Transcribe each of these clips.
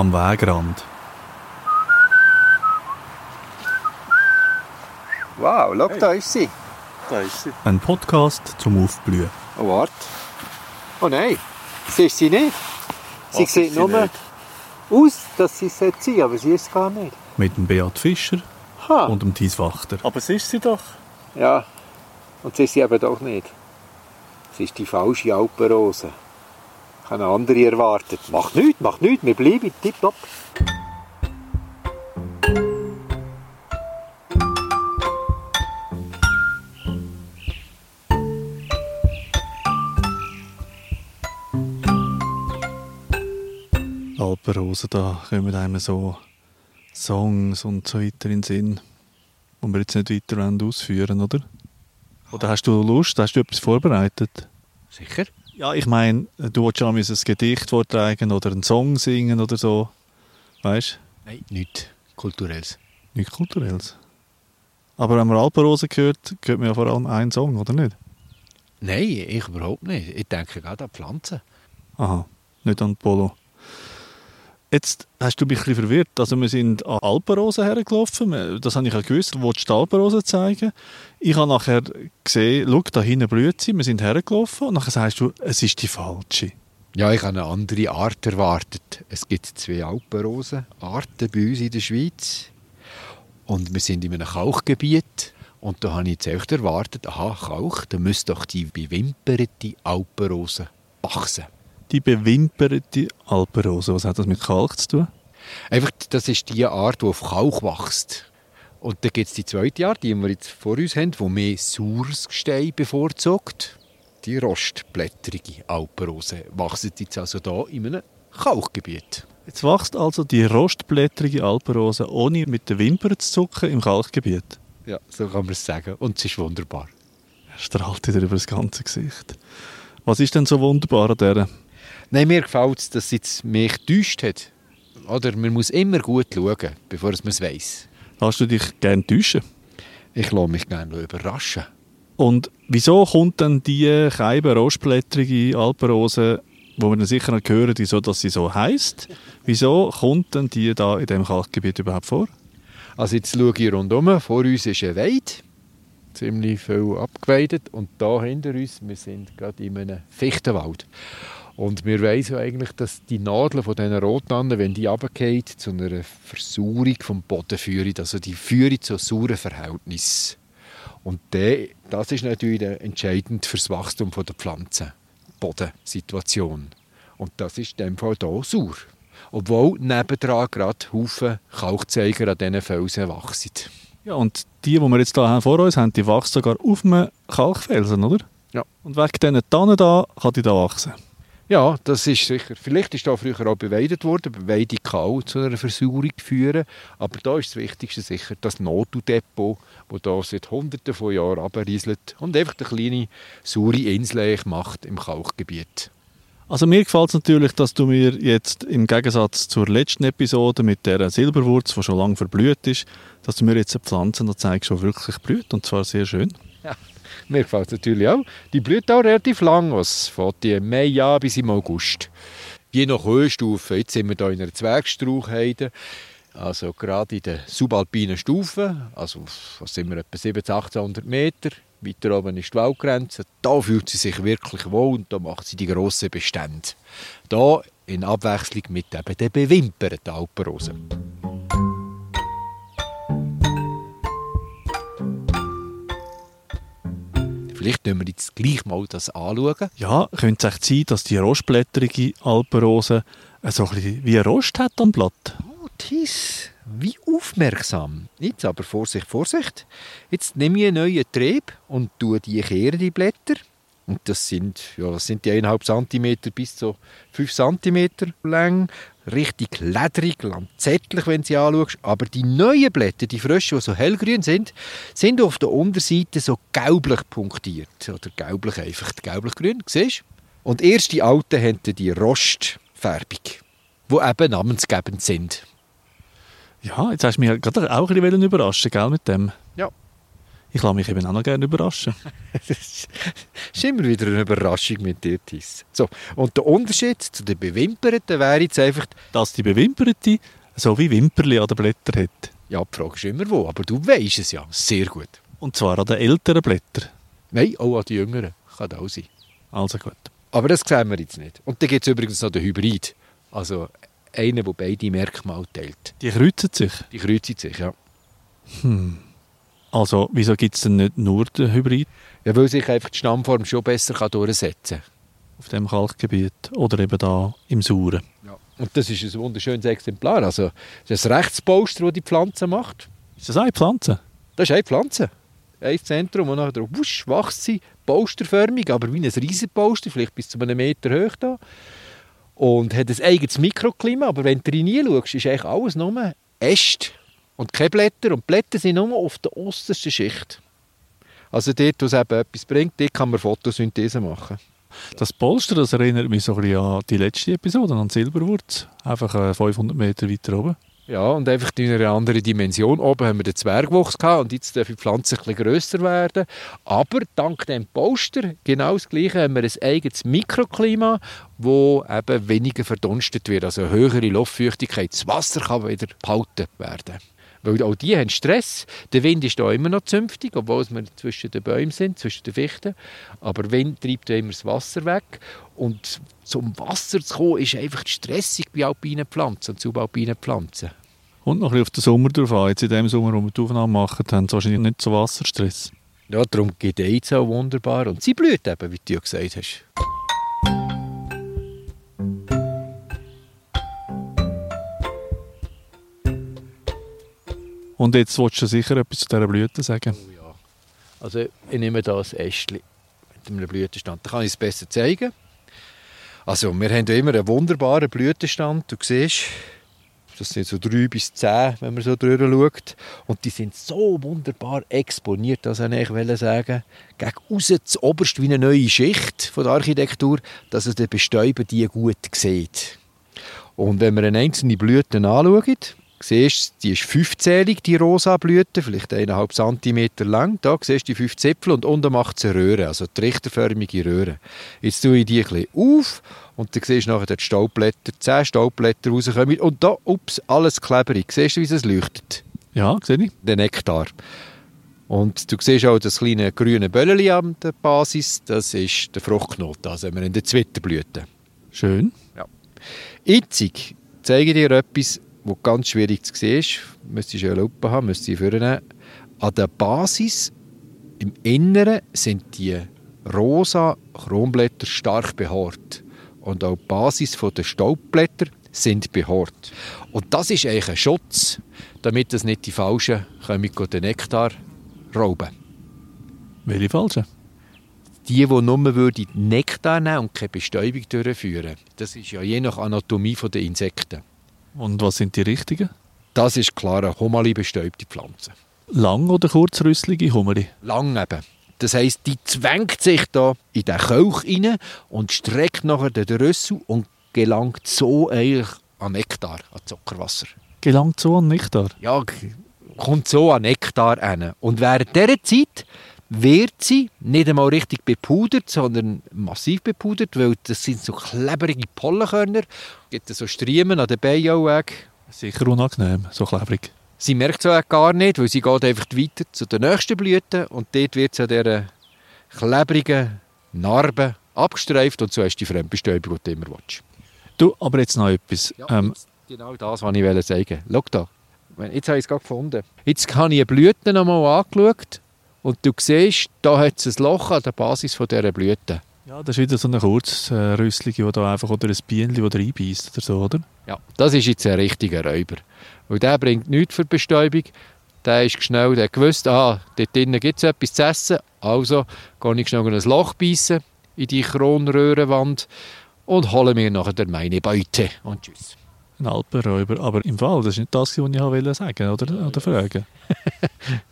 am Wegrand. Wow, schau, da ist sie. Da ist sie. Ein Podcast zum Aufblühen. Oh, warte. Oh nein, siehst sie nicht? Sie Was sieht ist sie nur nicht? aus, dass sie es sein sollte, aber sie ist es gar nicht. Mit dem Beat Fischer Ha. und dem Thies Wachter. Aber es ist sie doch. Ja, und sie ist sie eben doch nicht. Sie ist die falsche Alpenrose. Ich habe eine andere erwartet. Macht nichts, macht nichts, wir bleiben tipptopp. Alpenrosen, da kommen einem so Songs und so weiter in den Sinn, die wir jetzt nicht weiter wollen ausführen oder? Oder hast du Lust, hast du etwas vorbereitet? Sicher? Ja, ich meine, du willst ja ein Gedicht vortragen oder einen Song singen oder so. Weißt Nein, nichts Kulturelles. du? Nichts Kulturelles. Aber wenn man Alpenrosen hört, hört man ja vor allem einen Song, oder nicht? Nein, ich überhaupt nicht. Ich denke gerade an Pflanzen. Aha, nicht an Polo. Jetzt hast du mich ein verwirrt. Also wir sind an Alpenrosen hergelaufen. Das habe ich ja gewusst. Du die Alpenrosen zeigen. Ich habe nachher gesehen, schau, da hinten blüht sie. Wir sind hergelaufen. Und nachher sagst du, es ist die falsche. Ja, ich habe eine andere Art erwartet. Es gibt zwei Alpenrosenarten bei uns in der Schweiz. Und wir sind in einem Kauchgebiet. Und da habe ich jetzt echt erwartet, aha, Kauch, da müsste doch die bewimperte Alpenrose wachsen. Die bewimperte Alpenrose. Was hat das mit Kalk zu tun? Einfach, das ist die Art, die auf Kauch wächst. Und dann gibt es die zweite Art, die wir jetzt vor uns haben, die mehr saures Gestein bevorzugt. Die rostblättrige Alpenrose wächst jetzt also hier in einem Kauchgebiet. Jetzt wächst also die rostblättrige Alpenrose, ohne mit den Wimpern zu zucken, im Kalkgebiet. Ja, so kann man es sagen. Und es ist wunderbar. Er strahlt wieder über das ganze Gesicht. Was ist denn so wunderbar an dieser? Nein, mir gefällt es, dass jetzt mich getäuscht hat. Oder man muss immer gut schauen, bevor man es weiss. Lässt du dich gerne täuschen? Ich lasse mich gerne überraschen. Und wieso kommt dann die keibe rostblättrige Alpenrose, wo wir dann sicher noch hören, wieso dass sie so heißt? Wieso kommt denn die da in dem Kalkgebiet überhaupt vor? Also jetzt schaue ich rundum. Vor uns ist eine Weide. Ziemlich viel abgeweidet. Und da hinter uns, wir sind gerade in einem Fichtenwald. Und wir wissen ja eigentlich, dass die Nadeln von diesen Rotannen, wenn die runterfallen, zu einer Versauerung vom Boden führen. Also die führen zu sauren Verhältnissen. Und der, das ist natürlich entscheidend für das Wachstum der Pflanzen. Bodensituation. Und das ist in dem Fall hier sauer. Obwohl nebendran gerade Haufen Kalkzeiger an diesen Felsen wachsen. Ja, und die, die wir jetzt hier vor uns haben, die wächst sogar auf einem Kalkfelsen, oder? Ja. Und wegen diesen Tannen da kann die da wachsen. Ja, das ist sicher. Vielleicht ist da früher auch beweidet worden. Beweidung kann auch zu einer Versauerung führen. Aber da ist das Wichtigste sicher das Notudepot, das da seit Hunderten von Jahren abrieselt und einfach eine kleine saure Insel macht im Kalkgebiet. Also mir gefällt es natürlich, dass du mir jetzt im Gegensatz zur letzten Episode mit der Silberwurz, die schon lange verblüht ist, dass du mir jetzt eine Pflanze noch zeigst, die wirklich blüht und zwar sehr schön. Mir gefällt es natürlich auch. Die blüht auch relativ lang, was von im Mai an bis im August. Je nach Höhenstufe, jetzt sind wir hier in einer Zwergstrauchheide, also gerade in der subalpinen Stufe, also was sind wir, etwa 1700, 1800 Meter. Weiter oben ist die Waldgrenze. Da fühlt sie sich wirklich wohl und da macht sie die grossen Bestände. Da in Abwechslung mit eben den bewimperten Alpenrosen. Vielleicht können wir jetzt gleich mal das anschauen. Ja, könnte es echt sein, dass die rostblättrige Alpenrose äh, so ein bisschen wie ein Rost hat am Blatt? Oh, Tis, wie aufmerksam. Jetzt aber Vorsicht, Vorsicht. Jetzt nehme ich einen neuen Trieb und tue die Kehre, die Blätter. Und das sind, ja, das sind die 1,5 cm bis zu 5 cm lang. Richtig lederig, lanzettlich, wenn du sie anschaust. Aber die neuen Blätter, die frischen, die so hellgrün sind, sind auf der Unterseite so gelblich punktiert. Oder gelblich einfach, gelblich-grün, siehst du? Und erst die alten haben die Rostfärbung, die eben namensgebend sind. Ja, jetzt hast du mich gerade auch ein bisschen überraschen, gell, mit dem. Ja. Ich lasse mich eben auch noch gerne überraschen. das ist immer wieder eine Überraschung mit dir, Thies. So, und der Unterschied zu den Bewimperten wäre jetzt einfach, Dass die Bewimperte so wie Wimperli an den Blättern hat. ja, die Frage ist immer wo, aber du weisst es ja sehr gut. Und zwar an den älteren Blättern. Nein, auch an die Jüngeren. Kann auch sein. Also gut. Aber das sehen wir jetzt nicht. Und dann gibt es übrigens noch den Hybrid. Also einen, der beide Merkmale teilt. Die kreuzen sich. Die kreuzen sich, ja. Also, wieso gibt es denn nicht nur den Hybrid Ja, weil sich einfach die Stammform schon besser kann durchsetzen kann. auf dem Kalkgebiet oder eben da im Sauren? Ja. Und das ist ein wunderschönes Exemplar. Also, das ist ein Rechtsposter, das die Pflanze macht. Ist das eine Pflanze? Das ist eine Pflanze. Ein Zentrum, und nachher wusch, wächst sie, posterförmig, aber wie ein Riesenposter, vielleicht bis zu einem Meter hoch da. Und hat ein eigenes Mikroklima, aber wenn du reinschaust, ist eigentlich alles nur Äste und keine Blätter. Und Blätter sind nur auf der obersten Schicht. Also dort, wo es eben etwas bringt, dort kann man Photosynthese machen. Das Polster, das erinnert mich so ein bisschen an die letzte Episode, an Silberwurz. Einfach äh, 500 Meter weiter oben. Ja, und einfach in einer anderen Dimension. Oben haben wir den Zwergwuchs gehabt und jetzt dürfen die Pflanzen ein bisschen grösser werden. Aber dank dem Poster, genau das Gleiche, haben wir ein eigenes Mikroklima, wo eben weniger verdunstet wird, also eine höhere Luftfeuchtigkeit. Das Wasser kann wieder behalten werden. Weil auch die haben Stress. Der Wind ist da immer noch zünftig, obwohl wir zwischen den Bäumen sind, zwischen den Fichten. Aber der Wind treibt ja immer das Wasser weg. Und zum Wasser zu kommen, ist einfach stressig bei alpinen Pflanzen und subalpinen Pflanzen. Und noch ein bisschen auf den Sommer drauf an. Jetzt in dem Sommer, wo wir die Aufnahme machen, haben sie wahrscheinlich nicht so Wasserstress. Ja, darum gedeiht es auch wunderbar. Und sie blüht eben, wie du gesagt hast. Und jetzt willst du sicher etwas zu dieser Blüte sagen. Oh ja. Also ich nehme da ein Ästchen mit einem Blütenstand. Da kann ich es besser zeigen. Also wir haben ja immer einen wunderbaren Blütenstand. Du siehst, das sind so drei bis zehn, wenn man so drüber schaut. Und die sind so wunderbar exponiert, das wollte ich sagen. Gegen aussen zu oberst wie eine neue Schicht von der Architektur, dass es der Bestäuber die gut sieht. Und wenn wir eine einzelne Blüte anschauen, siehst die ist fünfzählig, die rosa Blüte, vielleicht eineinhalb Zentimeter lang. Da siehst du die fünf Zipfel und unten macht sie eine Röhre, also trichterförmige Röhre. Jetzt tue ich die ein bisschen auf und dann siehst du nachher die Staubblätter, zehn Staubblätter rauskommen und da, ups, alles klebrig. Siehst du, wie es leuchtet? Ja, sehe ich. Der Nektar. Und du siehst auch das kleine grüne Böllchen an der Basis, das ist der Fruchtknoten, also wir in der Zwitterblüte. Schön. Jetzt zeige ich dir etwas, was ganz schwierig zu sehen ist. Müsstest du eine Lupe haben, müsstest du vornehmen. An der Basis, im Inneren, sind die rosa Kronblätter stark behaart. Und auch die Basis der Staubblätter sind behaart. Und das ist eigentlich ein Schutz, damit das nicht die Falschen kommen, den Nektar rauben. Welche falsche? Die, die nur würden Nektar nehmen und keine Bestäubung durchführen. Das ist ja je nach Anatomie der Insekten. Und was sind die richtigen? Das ist klar eine Homali-bestäubte Pflanze. Lang- oder kurzrüsselige Hummeri? Lang eben. Das heisst, die zwängt sich da in den Kelch rein und streckt nachher den Rüssel und gelangt so eigentlich an Nektar, an Zuckerwasser. Gelangt so an Nektar? Ja, kommt so an Nektar hin. Und während dieser Zeit wird sie nicht einmal richtig bepudert, sondern massiv bepudert, weil das sind so klebrige Pollenkörner. Gibt so Striemen an den Beinen auch weg. Sicher unangenehm, so klebrig. Sie merkt es auch gar nicht, weil sie geht einfach weiter zu der nächsten Blüte und dort wird sie an dieser klebrigen Narbe abgestreift und so hast du die Fremdbestäubung, die du immer willst. Du, aber jetzt noch etwas. ähm, jetzt genau das, was ich wollte sagen. Schau da, jetzt habe ich es gerade gefunden. Jetzt habe ich eine Blüte noch mal angeschaut und du siehst, da hat es ein Loch an der Basis von dieser Blüte. ja, das ist wieder so eine kurzrüsselige, die da einfach, oder ein Bienchen, das reinbeißt oder so, oder? Ja, das ist jetzt ein richtiger Räuber. Weil der bringt nichts für die Bestäubung. Der ist schnell, der gewusst, ah, dort drinnen gibt es etwas zu essen. Also gehe ich schnell ein Loch beißen in die Kronröhrenwand und hole mir nachher meine Beute. Und tschüss. Ein Alpenräuber. Aber im Fall, das ist nicht das, was ich wollte sagen oder, oder fragen.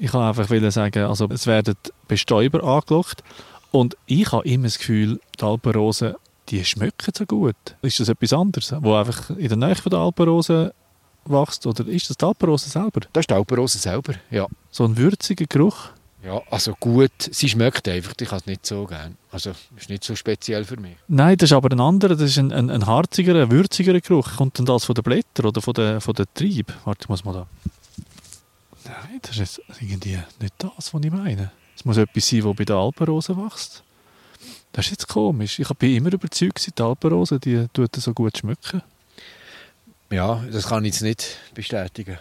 ich wollte einfach sagen, also es werden Bestäuber angelockt und ich habe immer das Gefühl, die Alpenrosen, die schmecken so gut. Ist das etwas anderes, wo einfach in der Nähe von der Alpenrosen wächst, oder ist das die Alpenrose selber? Das ist die Alpenrose selber, ja. So ein würziger Geruch. Ja, also gut, sie schmeckt einfach, ich habe es nicht so gern. Also, ist nicht so speziell für mich. Nein, das ist aber ein anderer, das ist ein, ein, ein harziger, ein würzigerer Geruch. Kommt denn das von den Blättern oder von den, von den Trieb? Warte, ich muss mal da... Nein, das ist jetzt irgendwie nicht das, was ich meine. Es muss etwas sein, das bei der Alpenrose wächst. Das ist jetzt komisch. Ich bin immer überzeugt, die Alpenrose, die tut so gut schmecken. Ja, das kann ich jetzt nicht bestätigen.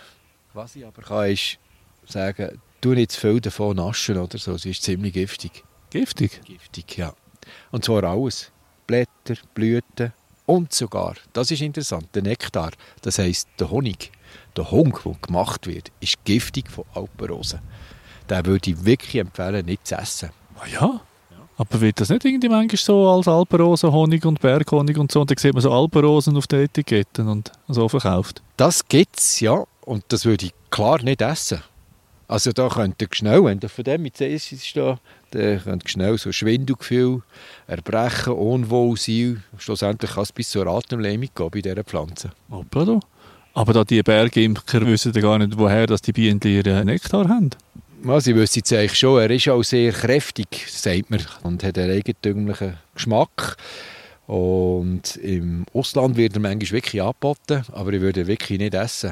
Was ich aber kann, ist sagen, tu nicht zu viel davon naschen oder so, sie ist ziemlich giftig. Giftig? Giftig, ja. Und zwar alles. Blätter, Blüten und sogar, das ist interessant, der Nektar, das heisst der Honig. Der Honig, der gemacht wird, ist giftig von Alpenrosen. Den würde ich wirklich empfehlen, nicht zu essen. Ah ja? Aber wird das nicht irgendwie manchmal so als Alpenrosen, Honig und Berghonig und so? Und dann sieht man so Alpenrosen auf den Etiketten und so verkauft. Das gibt es, ja. Und das würde ich klar nicht essen. Also da könnt ihr schnell, wenn ihr von dem mit ist, da, dann könnt ihr schnell so Schwindelgefühl, Erbrechen, Unwohlsein. Schlussendlich kann es bis zur Atemlähmung gehen bei dieser Pflanze. Hoppla. Aber da die Bergimker wissen gar nicht, woher dass die Bienen ihren Nektar haben. Ja, sie wissen es eigentlich schon. Er ist auch sehr kräftig, sagt man, und hat einen eigentümlichen Geschmack. Und im Ausland wird er manchmal wirklich angeboten, aber ich würde ihn wirklich nicht essen.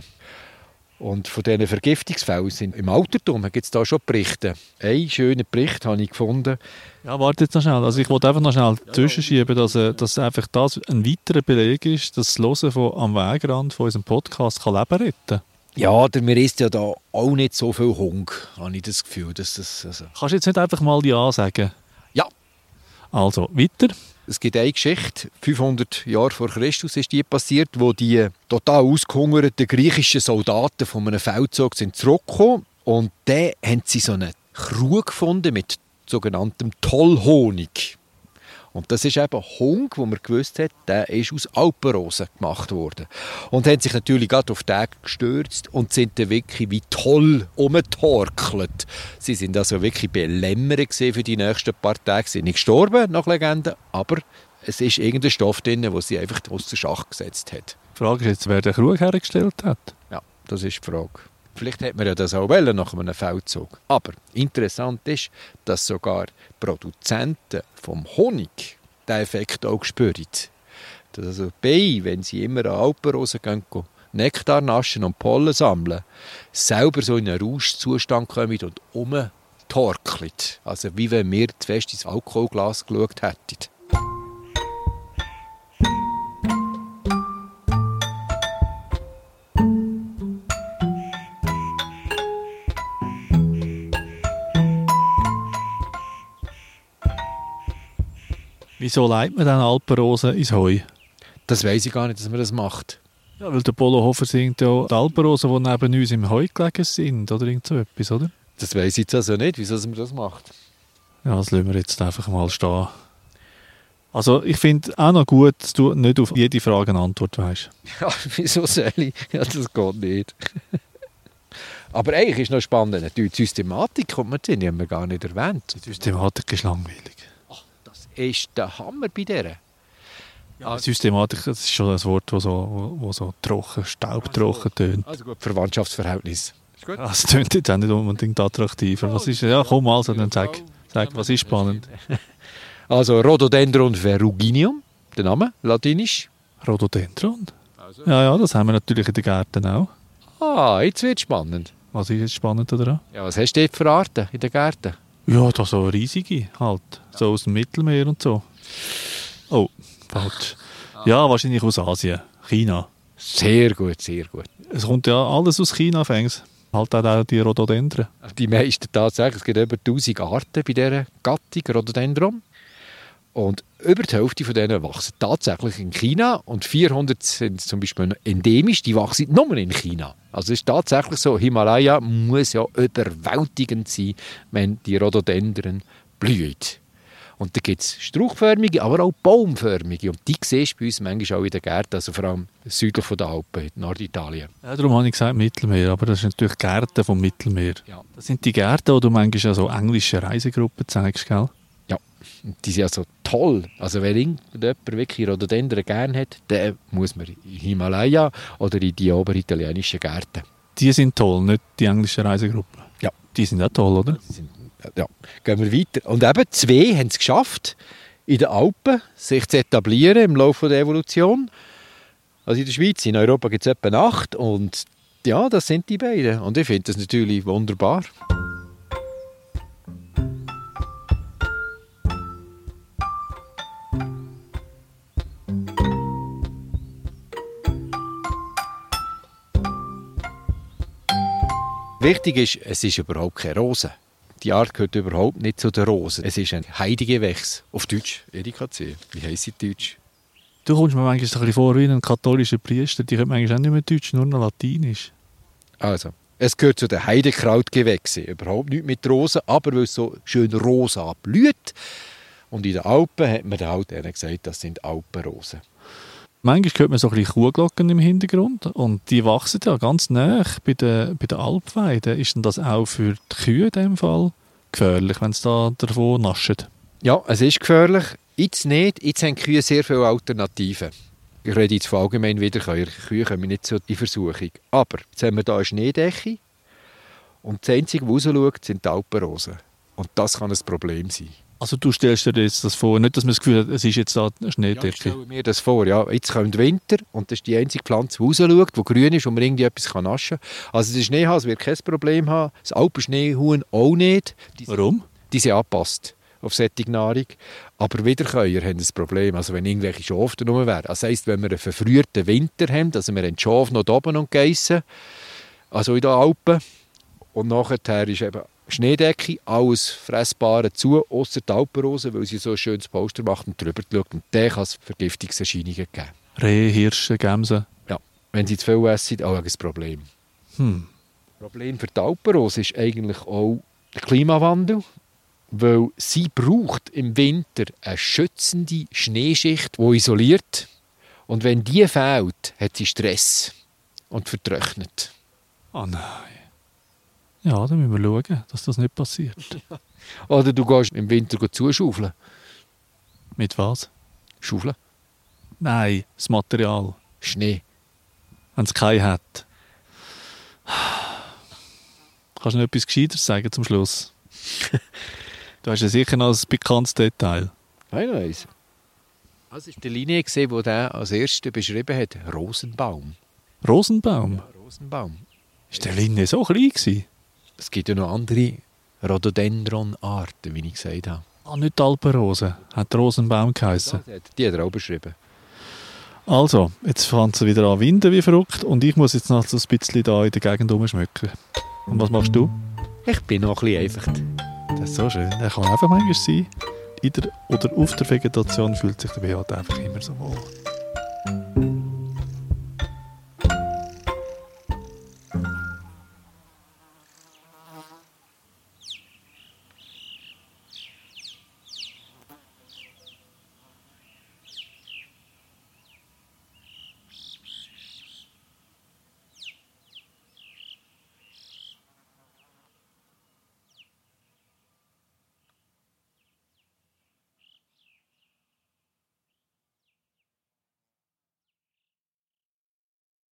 Und von diesen Vergiftungsfällen sind im Altertum gibt es da schon Berichte. Ein schöner Bericht habe ich gefunden. Ja, warte jetzt noch schnell. Also ich wollte einfach noch schnell zwischenschieben, dass, äh, dass einfach das ein weiterer Beleg ist, dass das Hören von am Wegrand von unserem Podcast kann Leben retten kann. Ja, der, mir ist ja da auch nicht so viel Hunger, habe ich das Gefühl. Dass das, also. Kannst du jetzt nicht einfach mal Ja sagen? Also, weiter. Es gibt eine Geschichte, 500 Jahre vor Christus ist die passiert, wo die total ausgehungerten griechischen Soldaten von einem Feldzug sind zurückgekommen und dann haben sie so einen Krug gefunden mit sogenanntem Tollhonig. Und das ist eben Hung, wo man gewusst hat, der ist aus Alpenrosen gemacht worden. Und haben sich natürlich gerade auf den gestürzt und sind dann wirklich wie toll umgetorkelt. Sie sind also wirklich belämmert für die nächsten paar Tage. Sie sind nicht gestorben, nach Legende, aber es ist irgendein Stoff drin, der sie einfach außer Schach gesetzt hat. Die Frage ist jetzt, wer den Krug hergestellt hat. Ja, das ist die Frage. Vielleicht hätte man ja das auch wollen nach einem Feldzug. Aber interessant ist, dass sogar Produzenten vom Honig diesen Effekt auch spüren. Dass also Bienen, wenn sie immer an Alpenrosen gehen, Nektar naschen und Pollen sammeln, selber so in einen Rauschzustand kommen und umtorkeln. Also wie wenn wir fest ins Alkoholglas geschaut hätten. Wieso leitet man dann Alpenrosen ins Heu? Das weiß ich gar nicht, dass man das macht. Ja, weil der Polo Hofer singt ja die Alpenrosen, die neben uns im Heu gelegen sind, oder irgend so etwas, oder? Das weiß ich jetzt also nicht, wieso man das macht. Ja, das lassen wir jetzt einfach mal stehen. Also ich finde auch noch gut, dass du nicht auf jede Frage eine Antwort weißt. Ja, wieso soll ich? Ja, das geht nicht. Aber eigentlich ist noch spannend, die Systematik kommt man drin, die haben wir gar nicht erwähnt. Die Systematik ist langweilig. Das ist der Hammer bei der. Ja, Systematik das ist schon ein Wort, das so, wo, wo so trocken, staubtrocken tönt. Also gut, Verwandtschaftsverhältnis. Ist gut? Das tönt jetzt auch nicht unbedingt attraktiver. Was ist, ja, komm also, dann sag, sag was ist spannend? Also Rhododendron ferruginum, der Name, latinisch. Rhododendron? Ja, ja, das haben wir natürlich in den Gärten auch. Ah, jetzt wird spannend. Was ist jetzt spannend daran? Ja, was hast du dort für Arten in den Gärten? Ja, da so riesige halt. So aus dem Mittelmeer und so. Oh, falsch. Ja, wahrscheinlich aus Asien. China. Sehr gut, sehr gut. Es kommt ja alles aus China, fängs. Halt auch die Rhododendren. Die meisten tatsächlich. Es gibt über 1000 Arten bei dieser Gattung Rhododendron. Und über die Hälfte von denen wachsen tatsächlich in China und 400 sind zum Beispiel endemisch, die wachsen nur in China. Also es ist tatsächlich so, Himalaya muss ja überwältigend sein, wenn die Rhododendren blühen. Und da gibt es strauchförmige, aber auch baumförmige. Und die siehst du bei uns manchmal auch in den Gärten, also vor allem südlich von den Alpen, in Norditalien. Ja, darum habe ich gesagt Mittelmeer, aber das sind natürlich Gärten vom Mittelmeer. Ja. Das sind die Gärten, wo du manchmal so englische Reisegruppen zeigst, gell? Die sind ja so toll. Also wenn irgendjemand wirklich Rhododendron gerne hat, dann muss man in Himalaya oder in die oberitalienischen Gärten. Die sind toll, nicht die englische Reisegruppe. Ja. Die sind auch toll, oder? Sind, ja, gehen wir weiter. Und eben, zwei haben es geschafft, in den Alpen sich zu etablieren im Laufe der Evolution. Also in der Schweiz, in Europa gibt es etwa acht und ja, das sind die beiden. Und ich finde das natürlich wunderbar. Wichtig ist, es ist überhaupt keine Rose. Die Art gehört überhaupt nicht zu den Rosen. Es ist ein Heidegewächs. Auf Deutsch, Erika C. Wie heisst sie in Deutsch? Du kommst mir manchmal ein bisschen vor wie ein katholischer Priester. Die können manchmal auch nicht mehr Deutsch, nur noch Latinisch. Also, es gehört zu den Heidekrautgewächsen. Überhaupt nicht mit Rosen, aber weil es so schön rosa blüht. Und in den Alpen hat man Alten gesagt, das sind Alpenrosen. Manchmal hört man so ein bisschen Kuhglocken im Hintergrund und die wachsen ja ganz nah bei den, bei den Alpweiden. Ist denn das auch für die Kühe in dem Fall gefährlich, wenn sie da davon naschen? Ja, es ist gefährlich. Jetzt nicht. Jetzt haben Kühe sehr viele Alternativen. Ich rede jetzt von allgemein Wiederkäuer. Kühe kommen nicht so in Versuchung. Aber jetzt haben wir hier eine Schneedecke und das Einzige, was rausschaut, sind die Alpenrosen. Und das kann ein Problem sein. Also du stellst dir jetzt das vor, nicht, dass man das Gefühl hat, es ist jetzt da eine Ja, ich Schneedecke. stelle mir das vor. Ja. Jetzt kommt Winter und das ist die einzige Pflanze, die rausschaut, die grün ist und man irgendwie etwas kann naschen kann. Also der Schneehas wird kein Problem haben, das Alpenschneehuhn auch nicht. Die, Warum? die sind angepasst auf solche Nahrung. Aber Wiederkäuer haben ein Problem. Also wenn irgendwelche Schafe da wären. Das heisst, wenn wir einen verfrühten Winter haben, also wir haben die Schafe noch oben und geissen, also in den Alpen, und nachher ist eben Schneedecke, alles Fressbare zu, außer die Alpenrose, weil sie so ein schönes Poster macht und drüber schaut. Und dann kann es Vergiftungserscheinungen geben. Rehe, Hirsche, Gämse. Ja, wenn sie zu viel essen, auch ein Problem. Hm. Das Problem für die Alpenrose ist eigentlich auch der Klimawandel, weil sie braucht im Winter eine schützende Schneeschicht, die isoliert. Und wenn die fehlt, hat sie Stress und vertrocknet. Ah nein. Ja, dann müssen wir schauen, dass das nicht passiert. Oder du gehst im Winter zuschaufeln. Mit was? Schaufeln? Nein, das Material. Schnee. Wenn es keinen hat. Kannst du noch etwas Gescheiteres sagen zum Schluss? du hast ja sicher noch ein bekanntes Detail. Nein, nein. Das war die Linie, die der als erste beschrieben hat. Rosenbaum. Rosenbaum. Rosenbaum. Ist der Linie so klein gewesen? Es gibt ja noch andere Rhododendron-Arten, wie ich gesagt habe. Ah, nicht die Alpenrose. Hat Rosenbaum geheißen. Die hat er auch beschrieben. Also, jetzt fängt es wieder an winden wie verrückt und ich muss jetzt noch so ein bisschen da in der Gegend rumschmücken. Und was machst du? Ich bin noch ein bisschen einfach. Das ist so schön. Er kann einfach manchmal sein. In der oder auf der Vegetation fühlt sich der Beat einfach immer so wohl.